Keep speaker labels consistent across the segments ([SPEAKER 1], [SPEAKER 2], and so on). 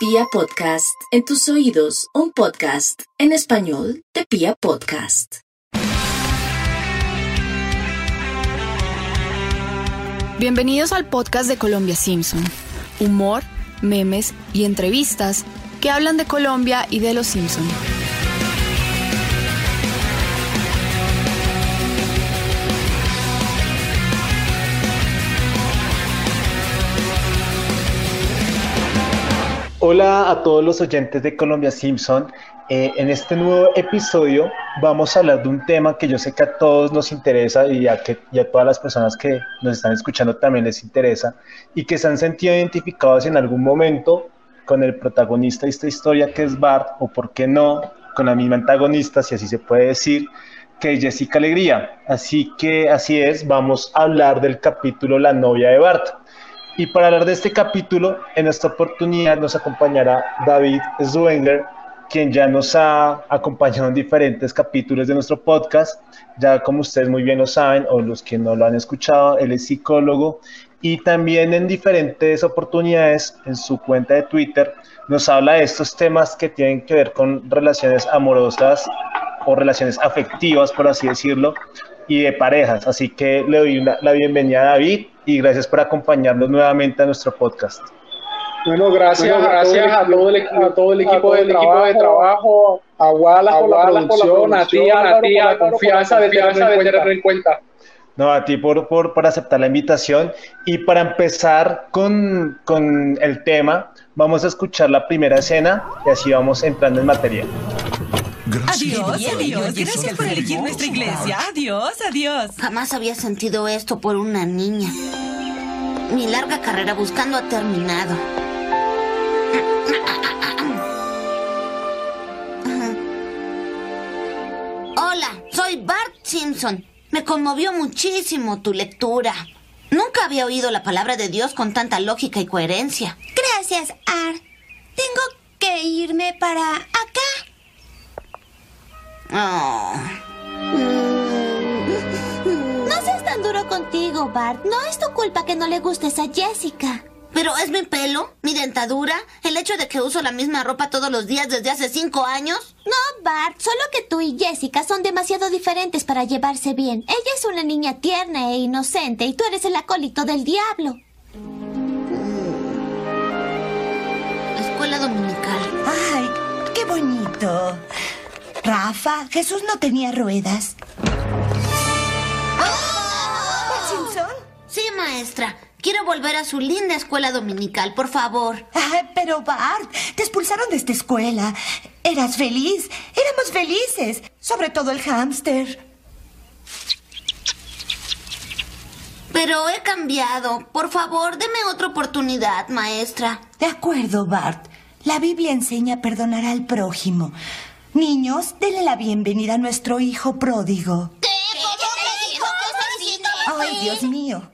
[SPEAKER 1] Pia Podcast, en tus oídos, un podcast en español de Pia Podcast.
[SPEAKER 2] Bienvenidos al podcast de Colombia Simpson. Humor, memes y entrevistas que hablan de Colombia y de los Simpson.
[SPEAKER 3] Hola a todos los oyentes de Colombia Simpson. Eh, en este nuevo episodio vamos a hablar de un tema que yo sé que a todos nos interesa y a, que, y a todas las personas que nos están escuchando también les interesa y que se han sentido identificados en algún momento con el protagonista de esta historia que es Bart o por qué no con la misma antagonista, si así se puede decir, que es Jessica Alegría. Así que así es, vamos a hablar del capítulo La novia de Bart. Y para hablar de este capítulo, en esta oportunidad nos acompañará David Zwenger, quien ya nos ha acompañado en diferentes capítulos de nuestro podcast. Ya como ustedes muy bien lo saben, o los que no lo han escuchado, él es psicólogo y también en diferentes oportunidades en su cuenta de Twitter nos habla de estos temas que tienen que ver con relaciones amorosas o relaciones afectivas, por así decirlo, y de parejas. Así que le doy la bienvenida a David y gracias por acompañarnos nuevamente a nuestro podcast.
[SPEAKER 4] Bueno, gracias, gracias a todo el, a todo el equipo, del equipo de trabajo, a Wallace por, la producción, a ti, a ti, a la confianza de tenerlo en cuenta.
[SPEAKER 3] No, a ti por, por, por, aceptar la invitación. Y para empezar con, con el tema, vamos a escuchar la primera escena y así vamos entrando en materia.
[SPEAKER 5] Adiós, adiós. Gracias por elegir nuestra iglesia. Adiós, adiós.
[SPEAKER 6] Jamás había sentido esto por una niña. Mi larga carrera buscando ha terminado. Hola, soy Bart Simpson. Me conmovió muchísimo tu lectura. Nunca había oído la palabra de Dios con tanta lógica y coherencia.
[SPEAKER 7] Gracias, Art. Tengo que irme para acá.
[SPEAKER 6] Oh.
[SPEAKER 7] No seas tan duro contigo, Bart. No es tu culpa que no le gustes a Jessica.
[SPEAKER 6] ¿Pero es mi pelo? ¿Mi dentadura? ¿El hecho de que uso la misma ropa todos los días desde hace cinco años?
[SPEAKER 7] No, Bart. Solo que tú y Jessica son demasiado diferentes para llevarse bien. Ella es una niña tierna e inocente y tú eres el acólito del diablo.
[SPEAKER 6] Escuela dominical.
[SPEAKER 5] Ay, qué bonito. Rafa, Jesús no tenía ruedas. ¿Bart Simpson?
[SPEAKER 6] Sí, maestra. Quiero volver a su linda escuela dominical, por favor.
[SPEAKER 5] Ay, pero Bart, te expulsaron de esta escuela. Eras feliz. Éramos felices. Sobre todo el hámster.
[SPEAKER 6] Pero he cambiado. Por favor, deme otra oportunidad, maestra.
[SPEAKER 5] De acuerdo, Bart. La Biblia enseña a perdonar al prójimo. Niños, denle la bienvenida a nuestro hijo pródigo.
[SPEAKER 7] ¿Qué?
[SPEAKER 5] Ay, Dios mío.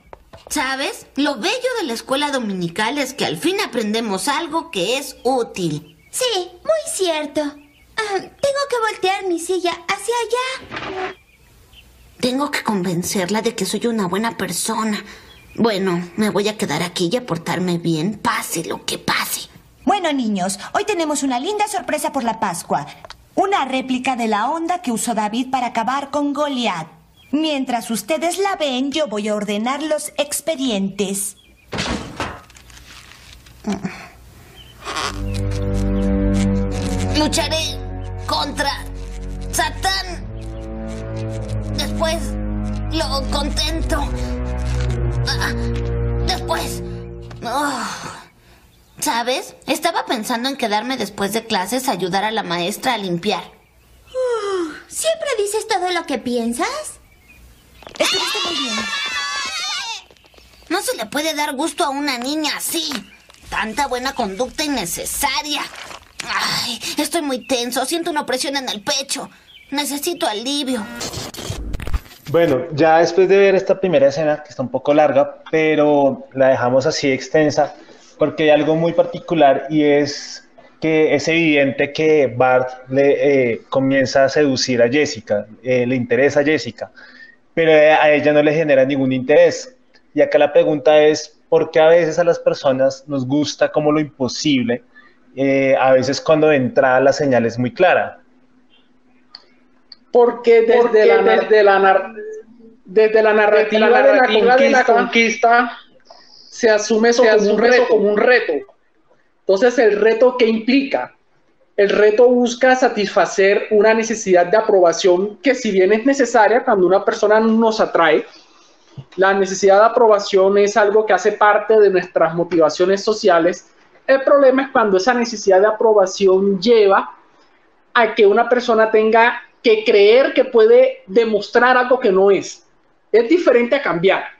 [SPEAKER 6] ¿Sabes? Lo bello de la escuela dominical es que al fin aprendemos algo que es útil.
[SPEAKER 7] Sí, muy cierto. Ah, tengo que voltear mi silla hacia allá.
[SPEAKER 6] Tengo que convencerla de que soy una buena persona. Bueno, me voy a quedar aquí y a portarme bien, pase lo que pase.
[SPEAKER 5] Bueno, niños, hoy tenemos una linda sorpresa por la Pascua. Una réplica de la onda que usó David para acabar con Goliat. Mientras ustedes la ven, yo voy a ordenar los expedientes.
[SPEAKER 6] Lucharé contra Satán. Después lo contento. Ah, Después. Oh. ¿Sabes? Estaba pensando en quedarme después de clases a ayudar a la maestra a limpiar.
[SPEAKER 7] ¿Siempre dices todo lo que piensas?
[SPEAKER 5] Estuviste muy bien.
[SPEAKER 6] No se le puede dar gusto a una niña así. Tanta buena conducta innecesaria. Ay, estoy muy tenso. Siento una opresión en el pecho. Necesito alivio.
[SPEAKER 3] Bueno, ya después de ver esta primera escena, que está un poco larga, pero la dejamos así extensa, porque hay algo muy particular y es que es evidente que Bart le eh, comienza a seducir a Jessica, eh, le interesa a Jessica, pero a ella no le genera ningún interés. Y acá la pregunta es, ¿por qué a veces a las personas nos gusta como lo imposible eh, a veces cuando entra la señal es muy clara?
[SPEAKER 4] Porque desde, la, desde la, desde la narrativa, de, la conquista, se asume eso como, un reto, como un reto. Entonces, el reto que implica, el reto busca satisfacer una necesidad de aprobación que si bien es necesaria cuando una persona nos atrae, la necesidad de aprobación es algo que hace parte de nuestras motivaciones sociales. El problema es cuando esa necesidad de aprobación lleva a que una persona tenga que creer que puede demostrar algo que no es. Es diferente a cambiar.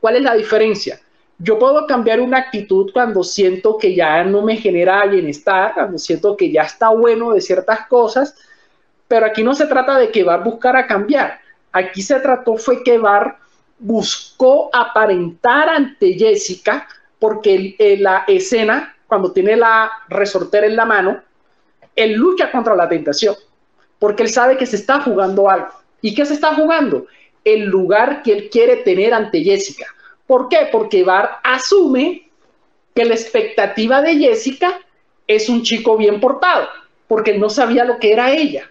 [SPEAKER 4] ¿Cuál es la diferencia? Yo puedo cambiar una actitud cuando siento que ya no me genera bienestar, cuando siento que ya está bueno de ciertas cosas, pero aquí no se trata de que Bar buscara cambiar. Aquí se trató fue que Bar buscó aparentar ante Jessica, porque la escena, cuando tiene la resortera en la mano, él lucha contra la tentación, porque él sabe que se está jugando algo. ¿Y qué se está jugando? El lugar que él quiere tener ante Jessica. ¿Por qué? Porque Bar asume que la expectativa de Jessica es un chico bien portado, porque él no sabía lo que era ella.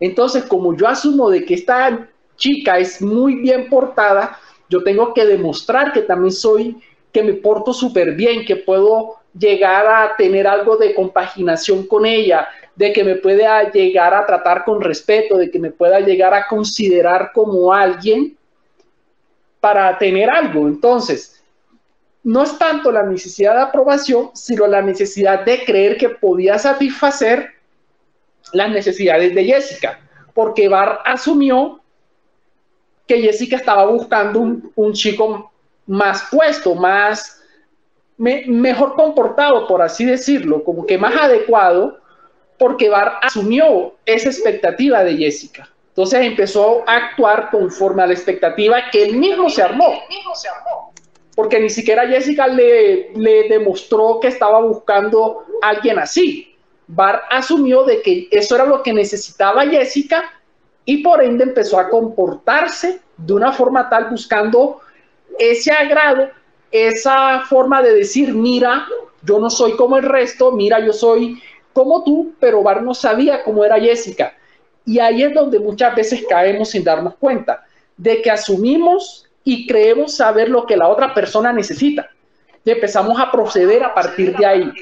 [SPEAKER 4] Entonces, como yo asumo de que esta chica es muy bien portada, yo tengo que demostrar que también soy, que me porto súper bien, que puedo llegar a tener algo de compaginación con ella, de que me pueda llegar a tratar con respeto, de que me pueda llegar a considerar como alguien para tener algo. Entonces, no es tanto la necesidad de aprobación, sino la necesidad de creer que podía satisfacer las necesidades de Jessica, porque Bar asumió que Jessica estaba buscando un, chico más puesto, más mejor comportado, por así decirlo, como que más adecuado, porque Bar asumió esa expectativa de Jessica. Entonces empezó a actuar conforme a la expectativa que él mismo se armó. Porque ni siquiera Jessica le, demostró que estaba buscando a alguien así. Bar asumió de que eso era lo que necesitaba Jessica y por ende empezó a comportarse de una forma tal buscando ese agrado, esa forma de decir, mira, yo no soy como el resto, mira, yo soy como tú, pero Bar no sabía cómo era Jessica. Y ahí es donde muchas veces caemos sin darnos cuenta de que asumimos y creemos saber lo que la otra persona necesita. Y empezamos a proceder a partir de ahí.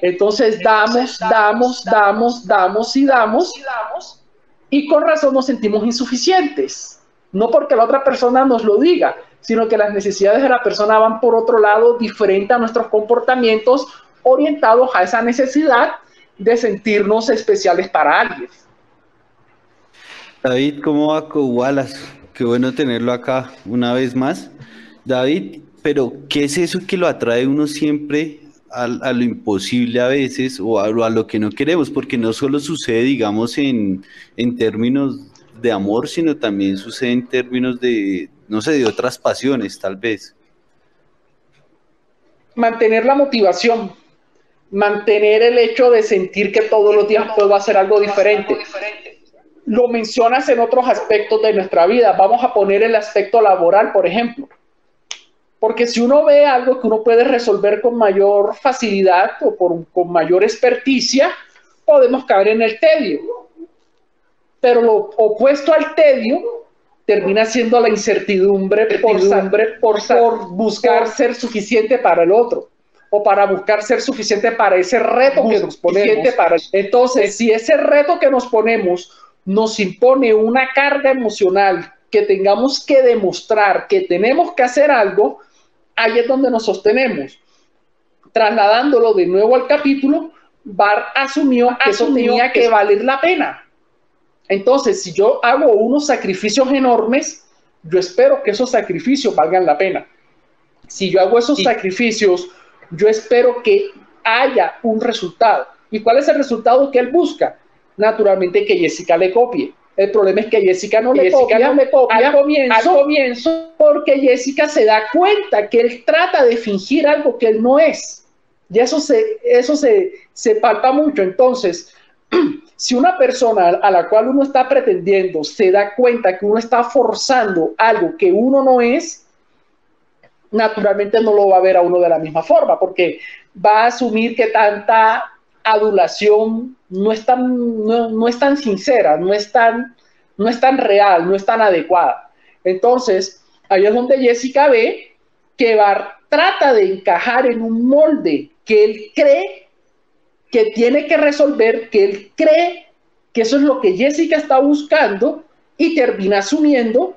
[SPEAKER 4] Entonces damos, damos, damos, damos y damos y con razón nos sentimos insuficientes. No porque la otra persona nos lo diga, sino que las necesidades de la persona van por otro lado, diferente a nuestros comportamientos, orientados a esa necesidad de sentirnos especiales para alguien.
[SPEAKER 8] David, ¿cómo va con Wallace? Qué bueno tenerlo acá una vez más. David, pero ¿qué es eso que lo atrae uno siempre a, lo imposible a veces o a, lo que no queremos, porque no solo sucede, digamos, en, en términos de amor, sino también sucede en términos de, no sé, de otras pasiones, tal vez.
[SPEAKER 4] Mantener la motivación, mantener el hecho de sentir que todos los días puedo hacer algo diferente. Lo mencionas en otros aspectos de nuestra vida. Vamos a poner el aspecto laboral, por ejemplo. Porque si uno ve algo que uno puede resolver con mayor facilidad o con mayor experticia, podemos caer en el tedio. Pero lo opuesto al tedio termina siendo la incertidumbre por, por, por buscar ser suficiente para el otro o para buscar ser suficiente para ese reto que nos ponemos. Para... Entonces, si ese reto que nos ponemos nos impone una carga emocional que tengamos que demostrar que tenemos que hacer algo, ahí es donde nos sostenemos. Trasladándolo de nuevo al capítulo, Bar asumió que eso tenía que valer la pena. Entonces, si yo hago unos sacrificios enormes, yo espero que esos sacrificios valgan la pena. Si yo hago esos sacrificios, yo espero que haya un resultado. ¿Y cuál es el resultado que él busca? Naturalmente que Jessica le copie. El problema es que Jessica no le copia, al, comienzo, porque Jessica se da cuenta que él trata de fingir algo que él no es. Y eso se, eso se, se palpa mucho. Entonces, si una persona a la cual uno está pretendiendo se da cuenta que uno está forzando algo que uno no es, naturalmente no lo va a ver a uno de la misma forma, porque va a asumir que tanta adulación no es tan, no, es tan sincera, no es tan, no es tan real, no es tan adecuada. Entonces, ahí es donde Jessica ve que Bart trata de encajar en un molde que él cree que tiene que resolver, que él cree que eso es lo que Jessica está buscando y termina asumiendo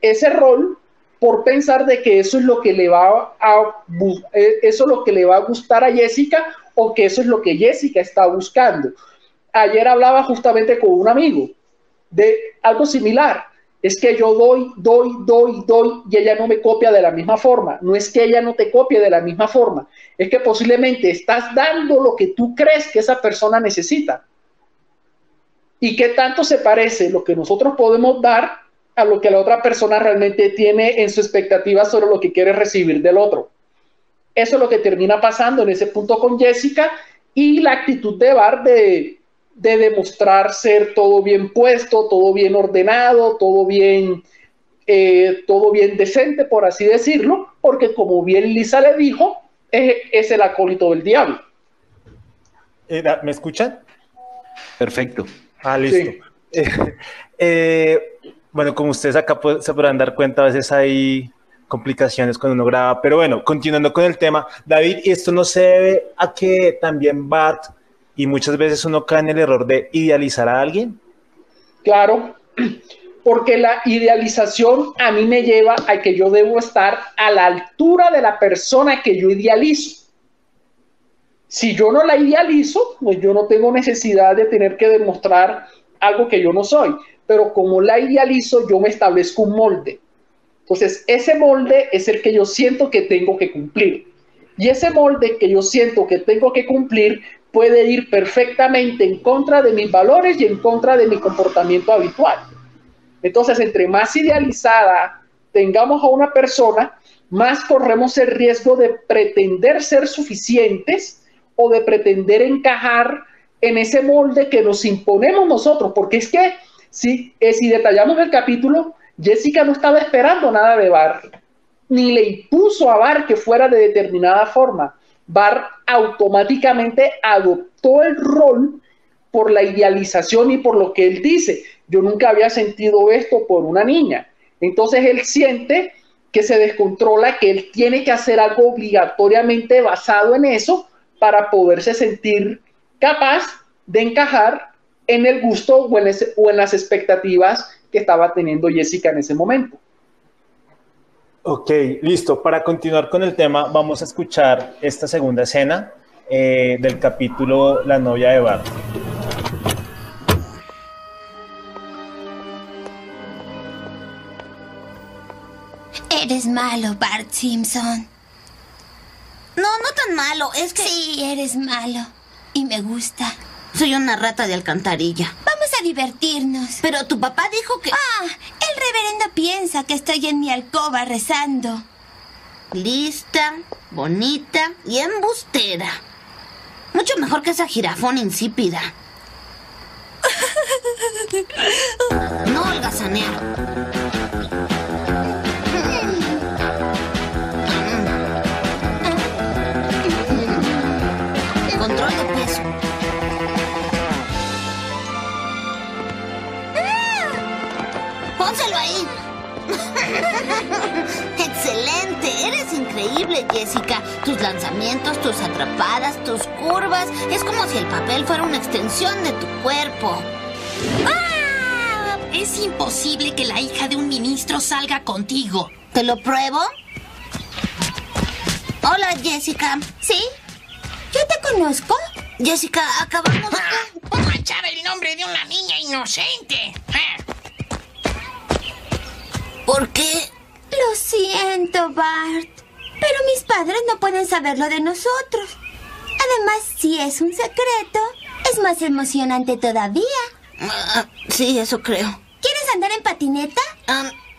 [SPEAKER 4] ese rol por pensar de que eso es lo que le va a eh, eso es lo que le va a gustar a Jessica o que eso es lo que Jessica está buscando. Ayer hablaba justamente con un amigo de algo similar. Es que yo doy, doy, doy, doy y ella no me copia de la misma forma. No es que ella no te copie de la misma forma. Es que posiblemente estás dando lo que tú crees que esa persona necesita. ¿Y qué tanto se parece lo que nosotros podemos dar a lo que la otra persona realmente tiene en su expectativa sobre lo que quiere recibir del otro? Eso es lo que termina pasando en ese punto con Jessica y la actitud de Bar de, demostrar ser todo bien puesto, todo bien ordenado, todo bien, eh, todo bien decente, por así decirlo, porque como bien Lisa le dijo, es, el acólito del diablo.
[SPEAKER 3] Eh, ¿Me escuchan?
[SPEAKER 8] Perfecto.
[SPEAKER 3] Ah, listo. Eh, bueno, como ustedes acá se podrán dar cuenta, a veces hay complicaciones cuando uno graba, pero bueno, continuando con el tema, David, esto no se debe a que también Bart y muchas veces uno cae en el error de idealizar a alguien.
[SPEAKER 4] Claro, porque la idealización a mí me lleva a que yo debo estar a la altura de la persona que yo idealizo. Si yo no la idealizo, pues yo no tengo necesidad de tener que demostrar algo que yo no soy, pero como la idealizo, yo me establezco un molde. Entonces, ese molde es el que yo siento que tengo que cumplir. Y ese molde que yo siento que tengo que cumplir puede ir perfectamente en contra de mis valores y en contra de mi comportamiento habitual. Entonces, entre más idealizada tengamos a una persona, más corremos el riesgo de pretender ser suficientes o de pretender encajar en ese molde que nos imponemos nosotros, porque es que si, eh, si detallamos el capítulo, Jessica no estaba esperando nada de Bar, ni le impuso a Bar que fuera de determinada forma. Bar automáticamente adoptó el rol por la idealización y por lo que él dice. Yo nunca había sentido esto por una niña. Entonces él siente que se descontrola, que él tiene que hacer algo obligatoriamente basado en eso para poderse sentir capaz de encajar en el gusto o en, las expectativas que estaba teniendo Jessica en ese momento.
[SPEAKER 3] Ok, listo. Para continuar con el tema, vamos a escuchar esta segunda escena eh, del capítulo La novia de Bart.
[SPEAKER 7] Eres malo, Bart Simpson.
[SPEAKER 6] No, no tan malo, es que...
[SPEAKER 7] Sí, eres malo. Y me gusta.
[SPEAKER 6] Soy una rata de alcantarilla.
[SPEAKER 7] Vamos a divertirnos.
[SPEAKER 6] Pero tu papá dijo que...
[SPEAKER 7] Ah, el reverendo piensa que estoy en mi alcoba rezando.
[SPEAKER 6] Lista, bonita y embustera. Mucho mejor que esa jirafón insípida. No holgazanero. Increíble, Jessica. Tus lanzamientos, tus atrapadas, tus curvas. Es como si el papel fuera una extensión de tu cuerpo.
[SPEAKER 9] ¡Ah! Es imposible que la hija de un ministro salga contigo.
[SPEAKER 6] ¿Te lo pruebo? Hola, Jessica.
[SPEAKER 7] ¿Sí? ¿Yo te conozco?
[SPEAKER 6] Jessica, acabamos
[SPEAKER 9] de... manchar el nombre de una niña inocente.
[SPEAKER 6] ¿Por qué?
[SPEAKER 7] Lo siento, Bart. Pero mis padres no pueden saberlo de nosotros. Además, si es un secreto, es más emocionante todavía.
[SPEAKER 6] Ah, sí, eso creo.
[SPEAKER 7] ¿Quieres andar en patineta?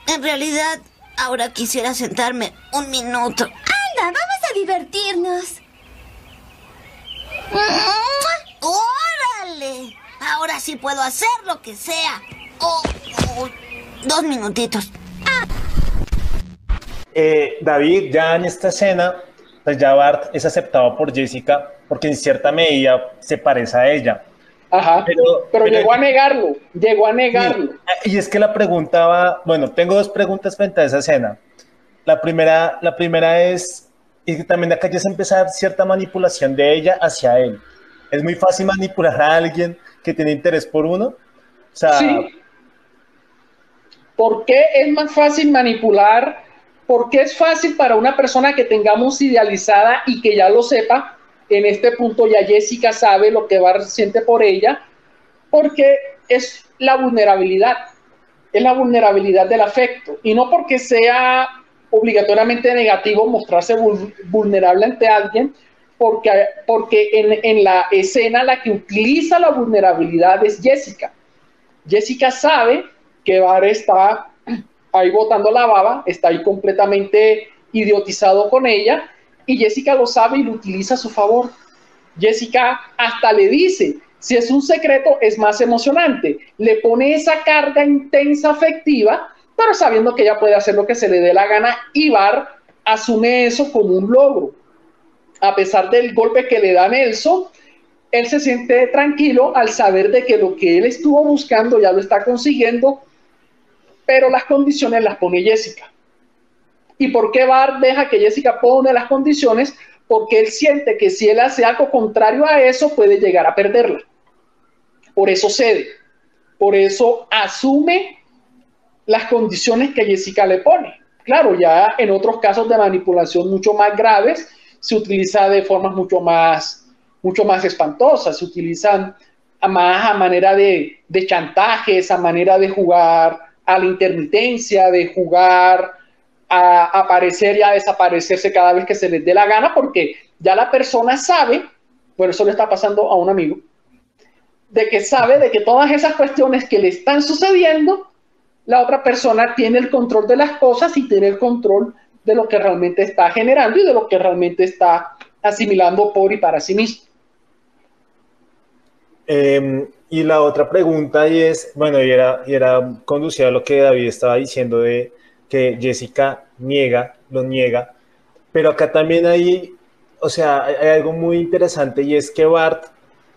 [SPEAKER 6] en realidad, ahora quisiera sentarme un minuto.
[SPEAKER 7] Anda, vamos a divertirnos.
[SPEAKER 6] ¡Órale! Ahora sí puedo hacer lo que sea. Oh, oh, dos minutitos.
[SPEAKER 3] Eh, David, ya en esta escena, pues ya Bart es aceptado por Jessica porque en cierta medida se parece a ella.
[SPEAKER 4] Ajá, pero, llegó a negarlo, llegó a negarlo.
[SPEAKER 3] Y, es que la pregunta va, bueno, tengo dos preguntas frente a esa escena. La primera, la primera es, y que también acá ya se empezar cierta manipulación de ella hacia él. Es muy fácil manipular a alguien que tiene interés por uno. O sea, sí.
[SPEAKER 4] ¿Por qué es más fácil manipular? Porque es fácil para una persona que tengamos idealizada y que ya lo sepa, en este punto ya Jessica sabe lo que va siente por ella, porque es la vulnerabilidad, es la vulnerabilidad del afecto, y no porque sea obligatoriamente negativo mostrarse vulnerable ante alguien, porque, porque en, en, la escena la que utiliza la vulnerabilidad es Jessica. Jessica sabe que Bar está ahí botando la baba, está ahí completamente idiotizado con ella, y Jessica lo sabe y lo utiliza a su favor. Jessica hasta le dice, si es un secreto es más emocionante, le pone esa carga intensa afectiva, pero sabiendo que ella puede hacer lo que se le dé la gana y Bar asume eso como un logro. A pesar del golpe que le da Nelson, él se siente tranquilo al saber de que lo que él estuvo buscando ya lo está consiguiendo, pero las condiciones las pone Jessica. ¿Y por qué Bar deja que Jessica pone las condiciones? Porque él siente que si él hace algo contrario a eso, puede llegar a perderla. Por eso cede. Por eso asume las condiciones que Jessica le pone. Claro, ya en otros casos de manipulación mucho más graves, se utiliza de formas mucho más, mucho más espantosas. Se utilizan a más a manera de, de chantajes, a manera de jugar a la intermitencia, de jugar a aparecer y a desaparecerse cada vez que se les dé la gana, porque ya la persona sabe, por eso le está pasando a un amigo, de que sabe de que todas esas cuestiones que le están sucediendo, la otra persona tiene el control de las cosas y tiene el control de lo que realmente está generando y de lo que realmente está asimilando por y para sí mismo.
[SPEAKER 3] Em, y la otra pregunta y es, bueno, y era, y era conducida a lo que David estaba diciendo de que Jessica niega, lo niega, pero acá también hay, o sea, hay, algo muy interesante y es que Bart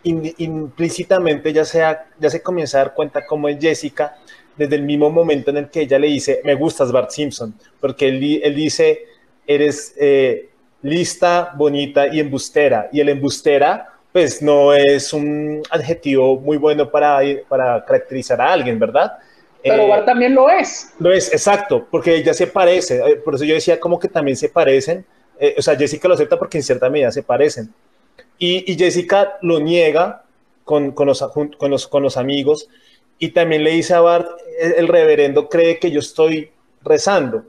[SPEAKER 3] implícitamente ya, sea, ya se comienza a dar cuenta cómo es Jessica desde el mismo momento en el que ella le dice, me gustas Bart Simpson, porque él, él dice, eres eh, lista, bonita y embustera, y el embustera pues no es un adjetivo muy bueno para, para caracterizar a alguien, ¿verdad?
[SPEAKER 4] Pero Bart eh, también lo es.
[SPEAKER 3] Lo es, exacto, porque ella se parece. Eh, por eso yo decía como que también se parecen. Eh, o sea, Jessica lo acepta porque en cierta medida se parecen. Y, Jessica lo niega con, con, los, con, los, con los amigos. Y también le dice a Bart, el, reverendo cree que yo estoy rezando.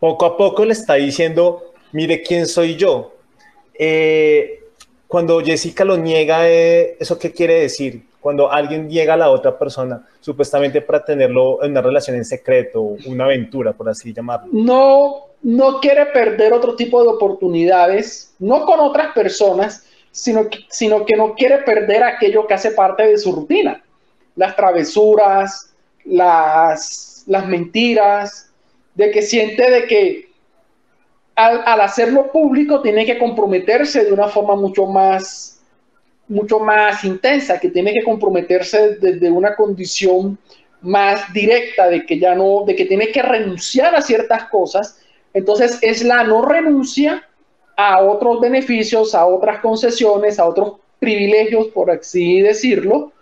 [SPEAKER 3] Poco a poco le está diciendo, mire quién soy yo. Cuando Jessica lo niega, ¿eso qué quiere decir? cuando alguien llega a la otra persona, supuestamente para tenerlo en una relación en secreto, una aventura, por así llamarlo.
[SPEAKER 4] No, no quiere perder otro tipo de oportunidades, no con otras personas, sino que, sino que no quiere perder aquello que hace parte de su rutina. Las travesuras, las, las mentiras, de que siente de que al, hacerlo público tiene que comprometerse de una forma mucho más mucho más intensa, que tiene que comprometerse desde una condición más directa de que ya no, de que tiene que renunciar a ciertas cosas. Entonces es la no renuncia a otros beneficios, a otras concesiones, a otros privilegios, por así decirlo,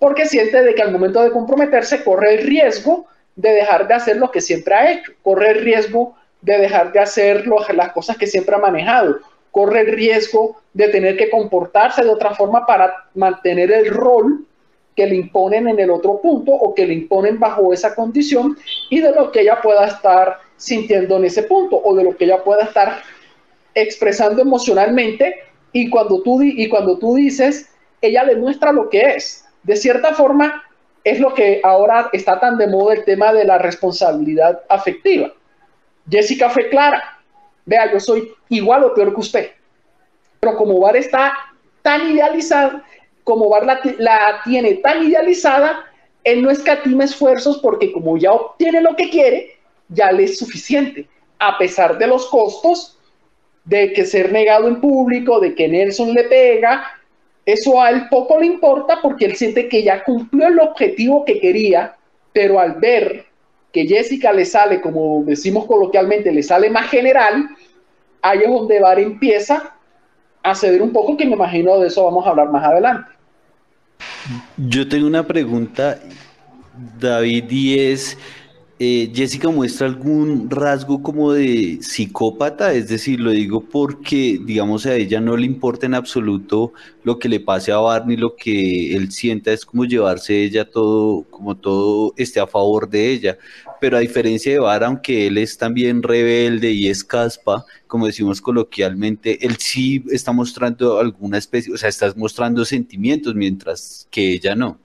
[SPEAKER 4] porque siente de que al momento de comprometerse corre el riesgo de dejar de hacer lo que siempre ha hecho, corre el riesgo de dejar de hacer las cosas que siempre ha manejado, corre el riesgo de tener que comportarse de otra forma para mantener el rol que le imponen en el otro punto o que le imponen bajo esa condición y de lo que ella pueda estar sintiendo en ese punto o de lo que ella pueda estar expresando emocionalmente y cuando tú, y cuando tú dices, ella le muestra lo que es. De cierta forma, es lo que ahora está tan de moda el tema de la responsabilidad afectiva. Jessica fue clara, vea, yo soy igual o peor que usted. Pero como Bar está tan idealizada, como Bar la, tiene tan idealizada, él no escatima esfuerzos porque como ya obtiene lo que quiere, ya le es suficiente, a pesar de los costos de que ser negado en público, de que Nelson le pega, eso a él poco le importa porque él siente que ya cumplió el objetivo que quería, pero al ver que Jessica le sale, como decimos coloquialmente, le sale más general, ahí es donde Bar empieza a ceder un poco, que me imagino de eso vamos a hablar más adelante.
[SPEAKER 8] Yo tengo una pregunta, David, y es, eh, Jessica muestra algún rasgo como de psicópata, es decir, lo digo porque, digamos, a ella no le importa en absoluto lo que le pase a Barney, lo que él sienta es como llevarse ella todo, como todo esté a favor de ella. Pero a diferencia de Bar, aunque él es también rebelde y es caspa, como decimos coloquialmente, él sí está mostrando alguna especie, o sea, está mostrando sentimientos, mientras que ella no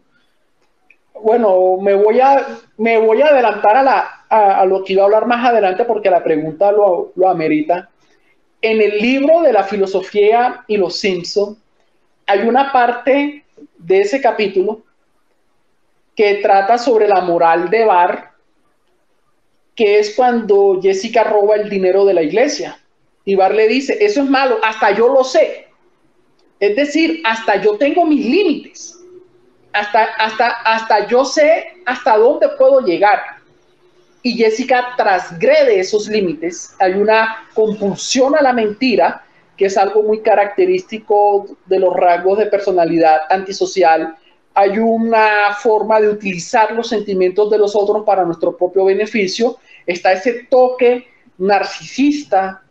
[SPEAKER 4] bueno, me voy a, me voy a adelantar a, la, a, lo que iba a hablar más adelante porque la pregunta lo, lo amerita. En el libro de la filosofía y los Simpson hay una parte de ese capítulo que trata sobre la moral de Bar, que es cuando Jessica roba el dinero de la iglesia. Y Bar le dice, eso es malo, hasta yo lo sé. Es decir, hasta yo tengo mis límites hasta, hasta, hasta yo sé hasta dónde puedo llegar. Y Jessica transgrede esos límites. Hay una compulsión a la mentira, que es algo muy característico de los rasgos de personalidad antisocial. Hay una forma de utilizar los sentimientos de los otros para nuestro propio beneficio. Está ese toque narcisista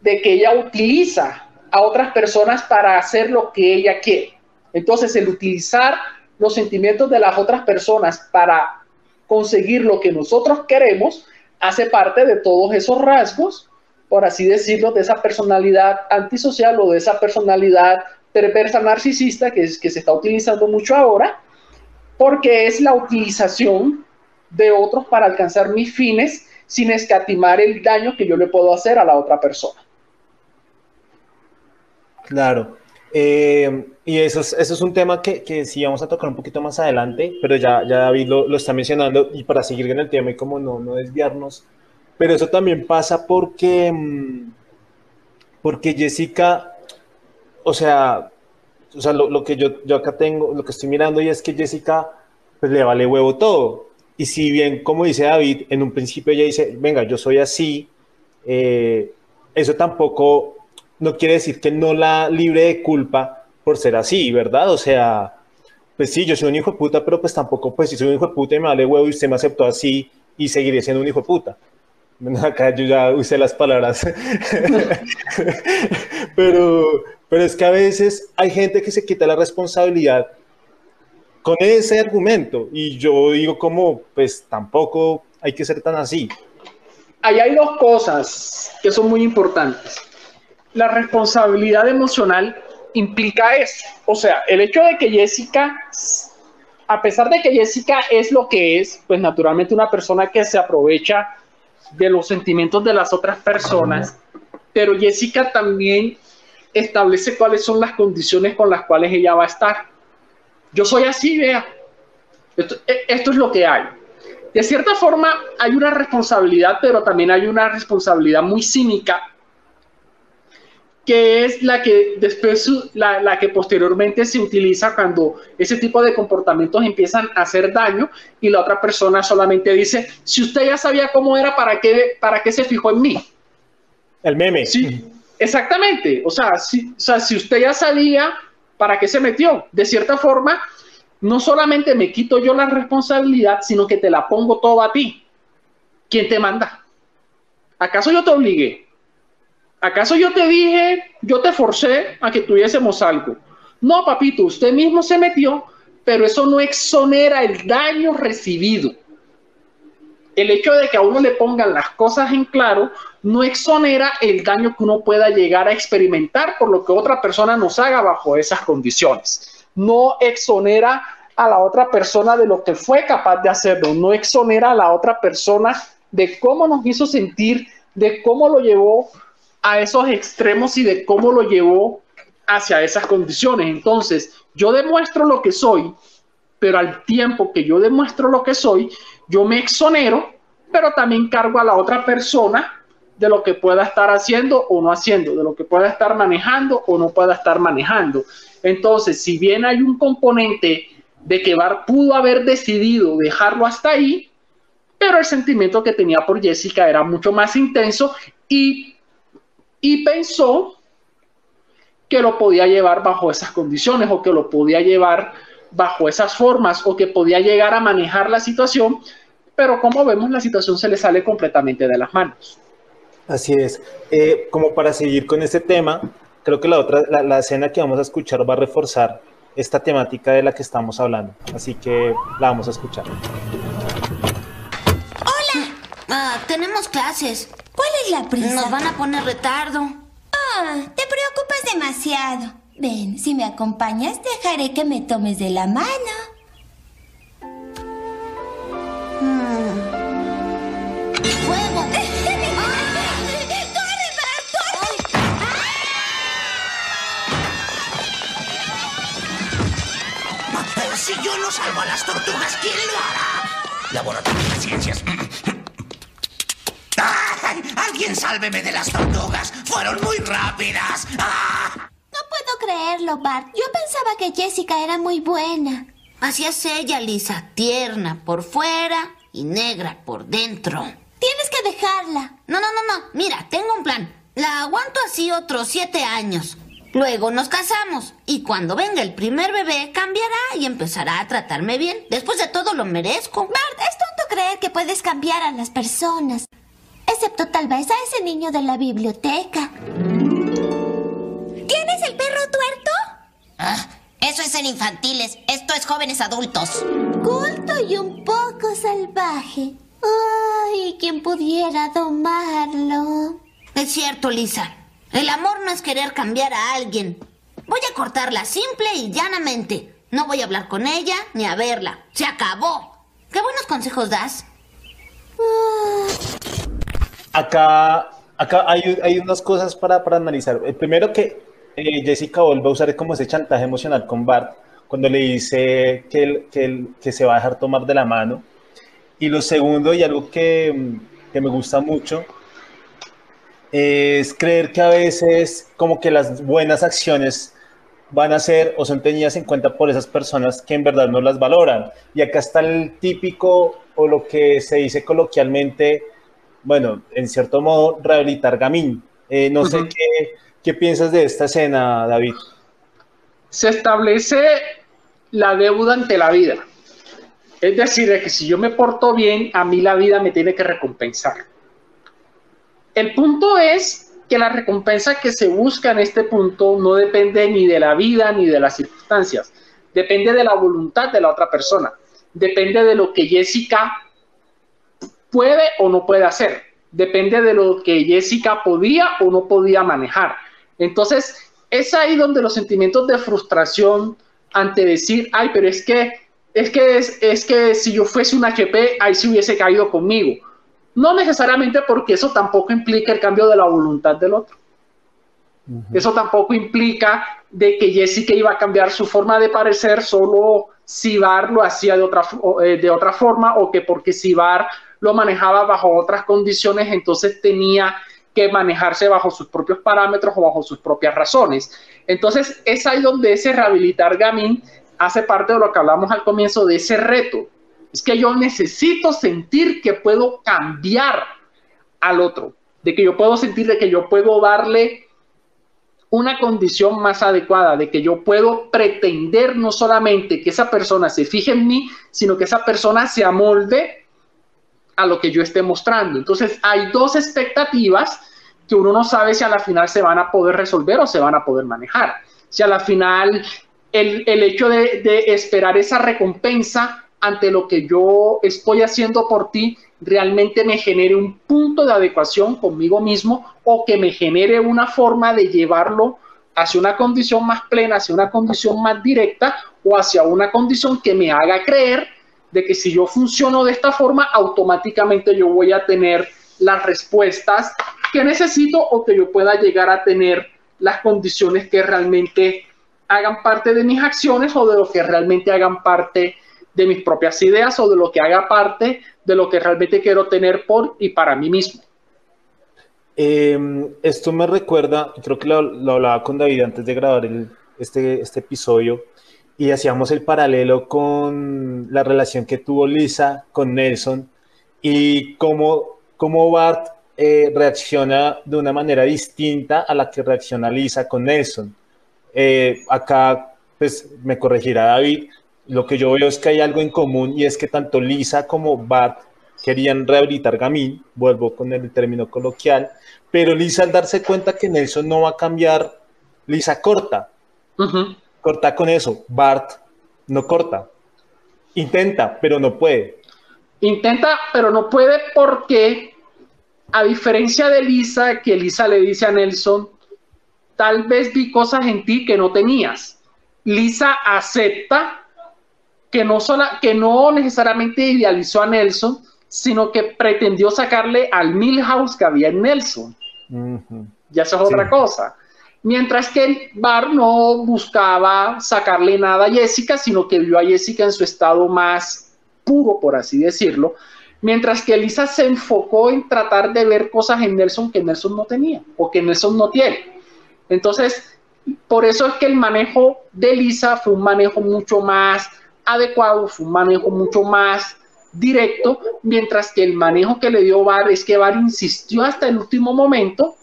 [SPEAKER 4] de que ella utiliza a otras personas para hacer lo que ella quiere. Entonces, el utilizar los sentimientos de las otras personas para conseguir lo que nosotros queremos hace parte de todos esos rasgos, por así decirlo, de esa personalidad antisocial o de esa personalidad perversa narcisista que, es, que se está utilizando mucho ahora, porque es la utilización de otros para alcanzar mis fines sin escatimar el daño que yo le puedo hacer a la otra persona.
[SPEAKER 3] Claro. Eh, y eso es, eso es un tema que, que, sí vamos a tocar un poquito más adelante, pero ya, ya David lo, lo, está mencionando y para seguir en el tema y como no, no desviarnos, pero eso también pasa porque, mm, porque Jessica, o sea, o sea lo, lo, que yo, yo acá tengo, lo que estoy mirando y es que Jessica pues le vale huevo todo. Y si bien, como dice David, en un principio ella dice, venga, yo soy así, eh, eso tampoco no quiere decir que no la libre de culpa por ser así, ¿verdad? O sea, pues sí, yo soy un hijo de puta, pero pues tampoco, pues si soy un hijo de puta y me vale huevo y usted me aceptó así y seguiré siendo un hijo de puta. Acá yo ya usé las palabras. pero, pero es que a veces hay gente que se quita la responsabilidad con ese argumento y yo digo como, pues tampoco hay que ser tan así.
[SPEAKER 4] Ahí hay dos cosas que son muy importantes la responsabilidad emocional implica eso. O sea, el hecho de que Jessica, a pesar de que Jessica es lo que es, pues naturalmente una persona que se aprovecha de los sentimientos de las otras personas, pero Jessica también establece cuáles son las condiciones con las cuales ella va a estar. Yo soy así, vea. Esto, e, esto es lo que hay. De cierta forma hay una responsabilidad, pero también hay una responsabilidad muy cínica que es la que después la, la, que posteriormente se utiliza cuando ese tipo de comportamientos empiezan a hacer daño y la otra persona solamente dice, si usted ya sabía cómo era, ¿para qué, para qué se fijó en mí?
[SPEAKER 3] El meme.
[SPEAKER 4] Sí, exactamente. O sea, si, usted ya sabía, ¿para qué se metió? De cierta forma, no solamente me quito yo la responsabilidad, sino que te la pongo todo a ti. ¿Quién te manda? ¿Acaso yo te obligué? ¿Acaso yo te dije, yo te forcé a que tuviésemos algo? No, papito, usted mismo se metió, pero eso no exonera el daño recibido. El hecho de que a uno le pongan las cosas en claro no exonera el daño que uno pueda llegar a experimentar por lo que otra persona nos haga bajo esas condiciones. No exonera a la otra persona de lo que fue capaz de hacerlo, no exonera a la otra persona de cómo nos hizo sentir, de cómo lo llevó a esos extremos y de cómo lo llevó hacia esas condiciones. Entonces, yo demuestro lo que soy, pero al tiempo que yo demuestro lo que soy, yo me exonero, pero también cargo a la otra persona de lo que pueda estar haciendo o no haciendo, de lo que pueda estar manejando o no pueda estar manejando. Entonces, si bien hay un componente de que Bart pudo haber decidido dejarlo hasta ahí, pero el sentimiento que tenía por Jessica era mucho más intenso y, y pensó que lo podía llevar bajo esas condiciones o que lo podía llevar bajo esas formas o que podía llegar a manejar la situación, pero como vemos la situación se le sale completamente de las manos.
[SPEAKER 3] Así es. Eh, como para seguir con este tema, creo que la otra, la, escena que vamos a escuchar va a reforzar esta temática de la que estamos hablando. Así que la vamos a escuchar.
[SPEAKER 6] Hola. Ah, tenemos clases.
[SPEAKER 7] ¿Cuál es la prisa?
[SPEAKER 6] Nos van a poner retardo.
[SPEAKER 7] Ah, te preocupas demasiado. Ven, si me acompañas, dejaré que me tomes de la mano.
[SPEAKER 10] Si yo no salvo a las tortugas, ¿quién lo hará? Laboratorio de ciencias. ¡Alguien sálveme de las tortugas! ¡Fueron muy rápidas! ¡Ah!
[SPEAKER 7] No puedo creerlo, Bart. Yo pensaba que Jessica era muy buena.
[SPEAKER 6] Así es ella, Lisa. Tierna por fuera y negra por dentro.
[SPEAKER 7] Tienes que dejarla.
[SPEAKER 6] No, no, no, no. Mira, tengo un plan. La aguanto así otros siete años. Luego nos casamos y cuando venga el primer bebé cambiará y empezará a tratarme bien. Después de todo lo merezco.
[SPEAKER 7] Bart, es tonto creer que puedes cambiar a las personas. Excepto tal vez a ese niño de la biblioteca. ¿Tienes el perro tuerto?
[SPEAKER 9] Ah, eso es en infantiles. Esto es jóvenes adultos.
[SPEAKER 7] Culto y un poco salvaje. Ay, quien pudiera domarlo.
[SPEAKER 6] Es cierto, Lisa. El amor no es querer cambiar a alguien. Voy a cortarla simple y llanamente. No voy a hablar con ella ni a verla. Se acabó. ¿Qué buenos consejos das?
[SPEAKER 3] Acá, acá hay, hay unas cosas para, para analizar. El primero que eh, Jessica vuelve a usar como ese chantaje emocional con Bart cuando le dice que, que, que se va a dejar tomar de la mano. Y lo segundo, y algo que, que me gusta mucho, es creer que a veces como que las buenas acciones van a ser o son tenidas en cuenta por esas personas que en verdad no las valoran. Y acá está el típico o lo que se dice coloquialmente, bueno, en cierto modo, rehabilitar gamín. Eh, no sé qué, qué piensas de esta escena, David.
[SPEAKER 4] Se establece la deuda ante la vida. Es decir, que si yo me porto bien, a mí la vida me tiene que recompensar. El punto es que la recompensa que se busca en este punto no depende ni de la vida ni de las circunstancias, depende de la voluntad de la otra persona, depende de lo que Jessica puede o no puede hacer, depende de lo que Jessica podía o no podía manejar. Entonces, es ahí donde los sentimientos de frustración ante decir, ay, pero es que es que es, que si yo fuese un HP, ahí se hubiese caído conmigo no necesariamente porque eso tampoco implica el cambio de la voluntad del otro. Eso tampoco implica de que Jessica iba a cambiar su forma de parecer solo si Bar lo hacía de otra, eh, de otra forma o que porque si Bar lo manejaba bajo otras condiciones, entonces tenía que manejarse bajo sus propios parámetros o bajo sus propias razones. Entonces es ahí donde ese rehabilitar Gamin hace parte de lo que hablamos al comienzo de ese reto, es que yo necesito sentir que puedo cambiar al otro, de que yo puedo sentir de que yo puedo darle una condición más adecuada, de que yo puedo pretender no solamente que esa persona se fije en mí, sino que esa persona se amolde a lo que yo esté mostrando. Entonces hay dos expectativas que uno no sabe si a la final se van a poder resolver o se van a poder manejar. Si a la final el, hecho de, de esperar esa recompensa ante lo que yo estoy haciendo por ti realmente me genere un punto de adecuación conmigo mismo o que me genere una forma de llevarlo hacia una condición más plena, hacia una condición más directa o hacia una condición que me haga creer de que si yo funciono de esta forma, automáticamente yo voy a tener las respuestas que necesito o que yo pueda llegar a tener las condiciones que realmente hagan parte de mis acciones o de lo que realmente hagan parte de mis propias ideas o de lo que haga parte de lo que realmente quiero tener por y para mí mismo.
[SPEAKER 3] Em, esto me recuerda, creo que lo, hablaba con David antes de grabar este, este episodio, y hacíamos el paralelo con la relación que tuvo Lisa con Nelson y cómo, cómo Bart eh, reacciona de una manera distinta a la que reacciona Lisa con Nelson. Eh, acá, pues me corregirá David, lo que yo veo es que hay algo en común y es que tanto Lisa como Bart querían rehabilitar Gamín, vuelvo con el término coloquial, pero Lisa al darse cuenta que Nelson no va a cambiar, Lisa corta. Corta con eso. Bart no corta. Intenta, pero no puede.
[SPEAKER 4] Intenta, pero no puede porque, a diferencia de Lisa, que Lisa le dice a Nelson, tal vez vi cosas en ti que no tenías. Lisa acepta que no, sola, que no necesariamente idealizó a Nelson, sino que pretendió sacarle al Milhouse que había en Nelson. Ya eso es otra cosa. Mientras que Bar no buscaba sacarle nada a Jessica, sino que vio a Jessica en su estado más puro, por así decirlo. Mientras que Lisa se enfocó en tratar de ver cosas en Nelson que Nelson no tenía o que Nelson no tiene. Entonces, por eso es que el manejo de Lisa fue un manejo mucho más adecuado, fue un manejo mucho más directo, mientras que el manejo que le dio Bar es que Bar insistió hasta el último momento,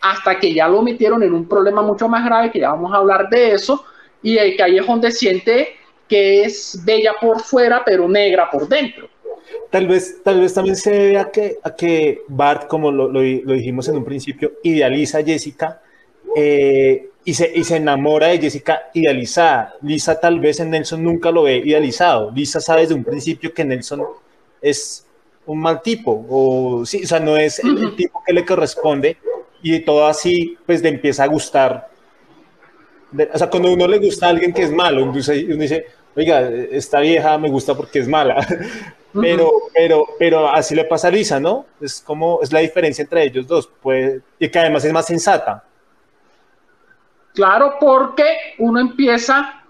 [SPEAKER 4] hasta que ya lo metieron en un problema mucho más grave, que ya vamos a hablar de eso, y el es donde siente que es bella por fuera, pero negra por dentro.
[SPEAKER 3] Tal vez, tal vez también se debe a que, a que Bart, como lo, lo, dijimos en un principio, idealiza a Jessica eh, y se, y se enamora de Jessica idealizada. Lisa tal vez en Nelson nunca lo ve idealizado. Lisa sabe desde un principio que Nelson es un mal tipo, o, sí, o sea, no es el, tipo que le corresponde, y todo así, pues le empieza a gustar. o sea, cuando uno le gusta a alguien que es malo, uno dice, oiga, esta vieja me gusta porque es mala. Pero, pero, pero así le pasa a Lisa, ¿no? Es como, es la diferencia entre ellos dos, pues, y que además es más sensata.
[SPEAKER 4] Claro, porque uno empieza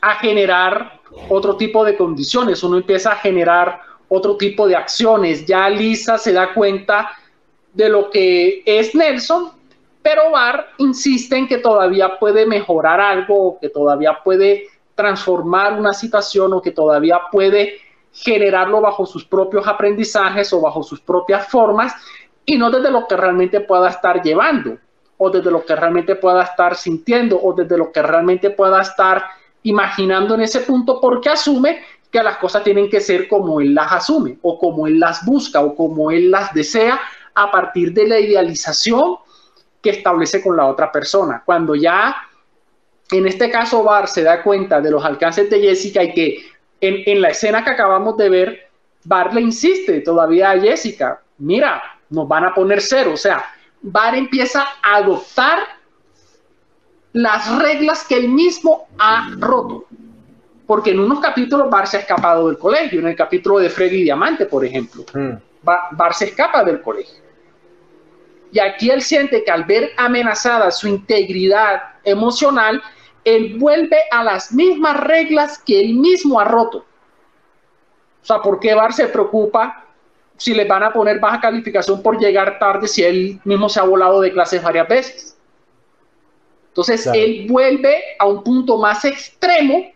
[SPEAKER 4] a generar otro tipo de condiciones, uno empieza a generar otro tipo de acciones. Ya Lisa se da cuenta de lo que es Nelson, pero Bar insiste en que todavía puede mejorar algo, que todavía puede transformar una situación o que todavía puede generarlo bajo sus propios aprendizajes o bajo sus propias formas y no desde lo que realmente pueda estar llevando o desde lo que realmente pueda estar sintiendo o desde lo que realmente pueda estar imaginando en ese punto porque asume que las cosas tienen que ser como él las asume o como él las busca o como él las desea a partir de la idealización que establece con la otra persona. Cuando ya en este caso Bar se da cuenta de los alcances de Jessica y que en, en la escena que acabamos de ver, Bar le insiste todavía a Jessica, mira, nos van a poner cero, o sea, Bar empieza a adoptar las reglas que él mismo ha roto. Porque en unos capítulos Bar se ha escapado del colegio, en el capítulo de Freddy Diamante, por ejemplo. Mm. Bar, se escapa del colegio. Y aquí él siente que al ver amenazada su integridad emocional, él vuelve a las mismas reglas que él mismo ha roto. O sea, ¿por qué Bar se preocupa si le van a poner baja calificación por llegar tarde si él mismo se ha volado de clases varias veces. Entonces, él vuelve a un punto más extremo